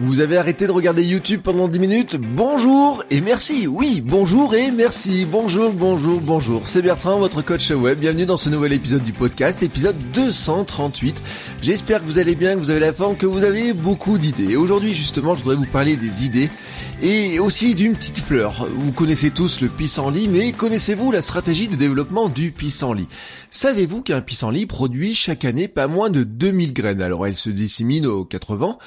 Vous avez arrêté de regarder YouTube pendant 10 minutes Bonjour et merci Oui, bonjour et merci Bonjour, bonjour, bonjour C'est Bertrand, votre coach web. Bienvenue dans ce nouvel épisode du podcast, épisode 238. J'espère que vous allez bien, que vous avez la forme, que vous avez beaucoup d'idées. Et aujourd'hui, justement, je voudrais vous parler des idées et aussi d'une petite fleur. Vous connaissez tous le pissenlit, mais connaissez-vous la stratégie de développement du pissenlit? Savez-vous qu'un pissenlit produit chaque année pas moins de 2000 graines? Alors elle se dissémine aux 80.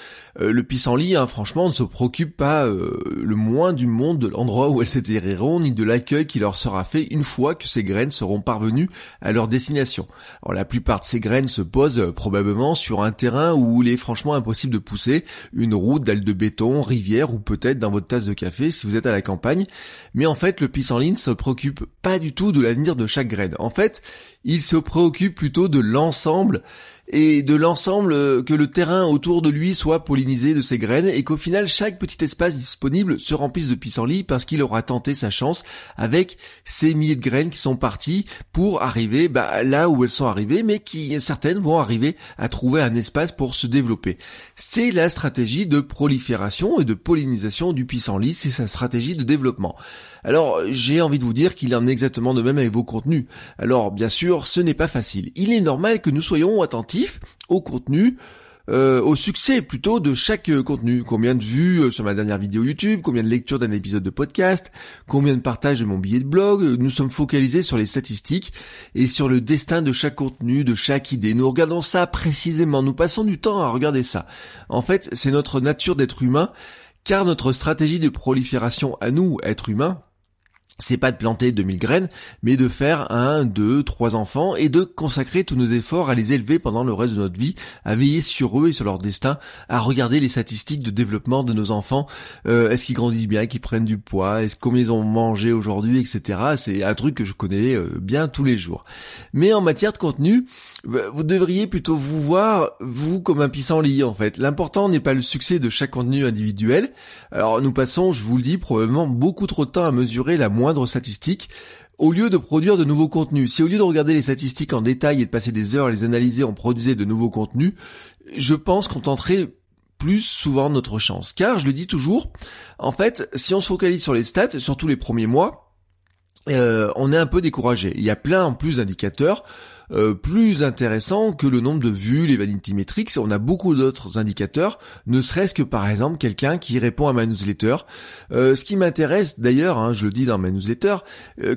Euh, le pissenlit, hein, franchement, ne se préoccupe pas euh, le moins du monde de l'endroit où elles s'éterriront, ni de l'accueil qui leur sera fait une fois que ces graines seront parvenues à leur destination. Alors la plupart de ces graines se posent euh, probablement sur un terrain où il est franchement impossible de pousser, une route, dalle de béton, rivière ou peut-être dans votre tasse de café si vous êtes à la campagne. Mais en fait, le pissenlit ne se préoccupe pas du tout de l'avenir de chaque graine. En fait, il se préoccupe plutôt de l'ensemble et de l'ensemble euh, que le terrain autour de lui soit pollinisé de ses graines et qu'au final chaque petit espace disponible se remplisse de pissenlit parce qu'il aura tenté sa chance avec ces milliers de graines qui sont parties pour arriver bah, là où elles sont arrivées mais qui certaines vont arriver à trouver un espace pour se développer. C'est la stratégie de prolifération et de pollinisation du pissenlit, c'est sa stratégie de développement. Alors, j'ai envie de vous dire qu'il en est exactement de même avec vos contenus. Alors, bien sûr, ce n'est pas facile. Il est normal que nous soyons attentifs au contenu, euh, au succès plutôt de chaque euh, contenu. Combien de vues euh, sur ma dernière vidéo YouTube, combien de lectures d'un épisode de podcast, combien de partages de mon billet de blog. Nous sommes focalisés sur les statistiques et sur le destin de chaque contenu, de chaque idée. Nous regardons ça précisément, nous passons du temps à regarder ça. En fait, c'est notre nature d'être humain, car notre stratégie de prolifération à nous, être humains, c'est pas de planter 2000 graines, mais de faire un, deux, trois enfants et de consacrer tous nos efforts à les élever pendant le reste de notre vie, à veiller sur eux et sur leur destin, à regarder les statistiques de développement de nos enfants. Euh, est-ce qu'ils grandissent bien, qu'ils prennent du poids, est-ce combien ils ont mangé aujourd'hui, etc. C'est un truc que je connais euh, bien tous les jours. Mais en matière de contenu, bah, vous devriez plutôt vous voir vous comme un pissenlit en fait. L'important n'est pas le succès de chaque contenu individuel. Alors nous passons, je vous le dis, probablement beaucoup trop de temps à mesurer la moindre moindres statistiques au lieu de produire de nouveaux contenus. Si au lieu de regarder les statistiques en détail et de passer des heures à les analyser, on produisait de nouveaux contenus, je pense qu'on tenterait plus souvent notre chance. Car, je le dis toujours, en fait, si on se focalise sur les stats, surtout les premiers mois, euh, on est un peu découragé. Il y a plein en plus d'indicateurs. Euh, plus intéressant que le nombre de vues, les vanity metrics. On a beaucoup d'autres indicateurs, ne serait-ce que par exemple quelqu'un qui répond à ma newsletter. Euh, ce qui m'intéresse d'ailleurs, hein, je le dis dans ma newsletter,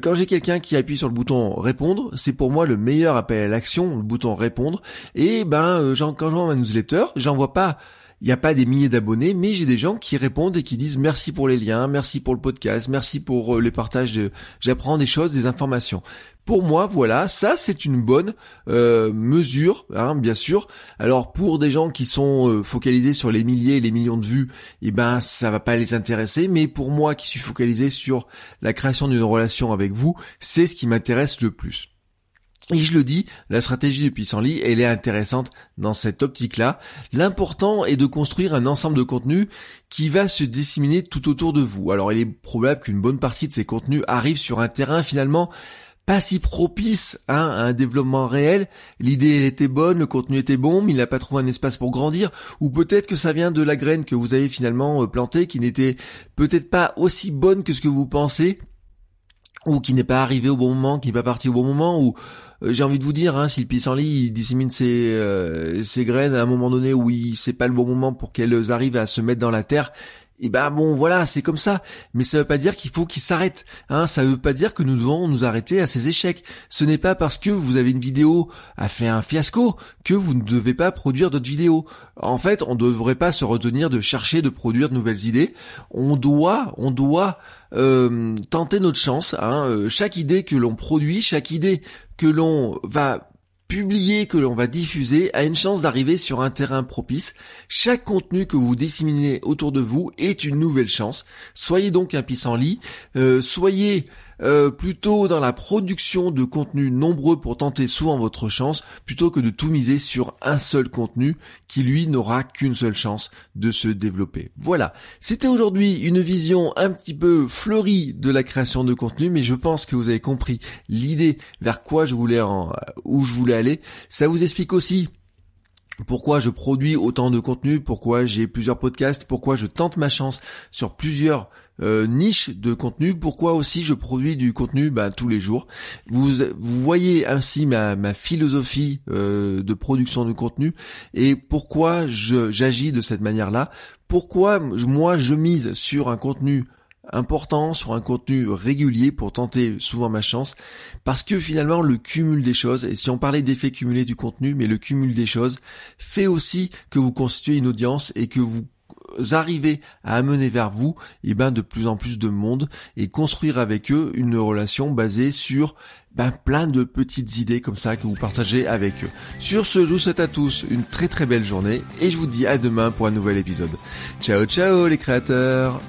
quand j'ai quelqu'un qui appuie sur le bouton répondre, c'est pour moi le meilleur appel à l'action, le bouton répondre. Et ben, quand j'envoie ma newsletter, j'envoie pas il n'y a pas des milliers d'abonnés, mais j'ai des gens qui répondent et qui disent merci pour les liens, merci pour le podcast, merci pour les partages de, j'apprends des choses, des informations. Pour moi, voilà, ça c'est une bonne euh, mesure, hein, bien sûr. Alors pour des gens qui sont euh, focalisés sur les milliers et les millions de vues, eh ben ça va pas les intéresser. Mais pour moi qui suis focalisé sur la création d'une relation avec vous, c'est ce qui m'intéresse le plus. Et je le dis, la stratégie du pissenlit, elle est intéressante dans cette optique-là. L'important est de construire un ensemble de contenus qui va se disséminer tout autour de vous. Alors il est probable qu'une bonne partie de ces contenus arrivent sur un terrain finalement pas si propice hein, à un développement réel. L'idée était bonne, le contenu était bon, mais il n'a pas trouvé un espace pour grandir. Ou peut-être que ça vient de la graine que vous avez finalement euh, plantée, qui n'était peut-être pas aussi bonne que ce que vous pensez, ou qui n'est pas arrivé au bon moment, qui n'est pas parti au bon moment, ou euh, j'ai envie de vous dire, hein, si le pissenlit il dissémine ses, euh, ses graines à un moment donné où il c'est pas le bon moment pour qu'elles arrivent à se mettre dans la terre, et ben bon voilà c'est comme ça. Mais ça veut pas dire qu'il faut qu'il s'arrête hein. Ça veut pas dire que nous devons nous arrêter à ces échecs. Ce n'est pas parce que vous avez une vidéo a fait un fiasco que vous ne devez pas produire d'autres vidéos. En fait on ne devrait pas se retenir de chercher de produire de nouvelles idées. On doit on doit euh, tenter notre chance hein. Euh, chaque idée que l'on produit chaque idée que l'on va publié, que l'on va diffuser, a une chance d'arriver sur un terrain propice. Chaque contenu que vous disséminez autour de vous est une nouvelle chance. Soyez donc un pissenlit, euh, soyez euh, plutôt dans la production de contenus nombreux pour tenter souvent votre chance, plutôt que de tout miser sur un seul contenu qui lui n'aura qu'une seule chance de se développer. Voilà, c'était aujourd'hui une vision un petit peu fleurie de la création de contenu, mais je pense que vous avez compris l'idée vers quoi je voulais en, où je voulais aller. Ça vous explique aussi pourquoi je produis autant de contenu, pourquoi j'ai plusieurs podcasts, pourquoi je tente ma chance sur plusieurs euh, niche de contenu. Pourquoi aussi je produis du contenu bah, tous les jours. Vous, voyez ainsi ma, ma philosophie euh, de production de contenu et pourquoi j'agis de cette manière-là. Pourquoi moi je mise sur un contenu important sur un contenu régulier pour tenter souvent ma chance? Parce que finalement le cumul des choses et si on parlait d'effet cumulé du contenu mais le cumul des choses fait aussi que vous constituez une audience et que vous arriver à amener vers vous et eh ben, de plus en plus de monde et construire avec eux une relation basée sur ben, plein de petites idées comme ça que vous partagez avec eux. Sur ce, je vous souhaite à tous une très très belle journée et je vous dis à demain pour un nouvel épisode. Ciao ciao les créateurs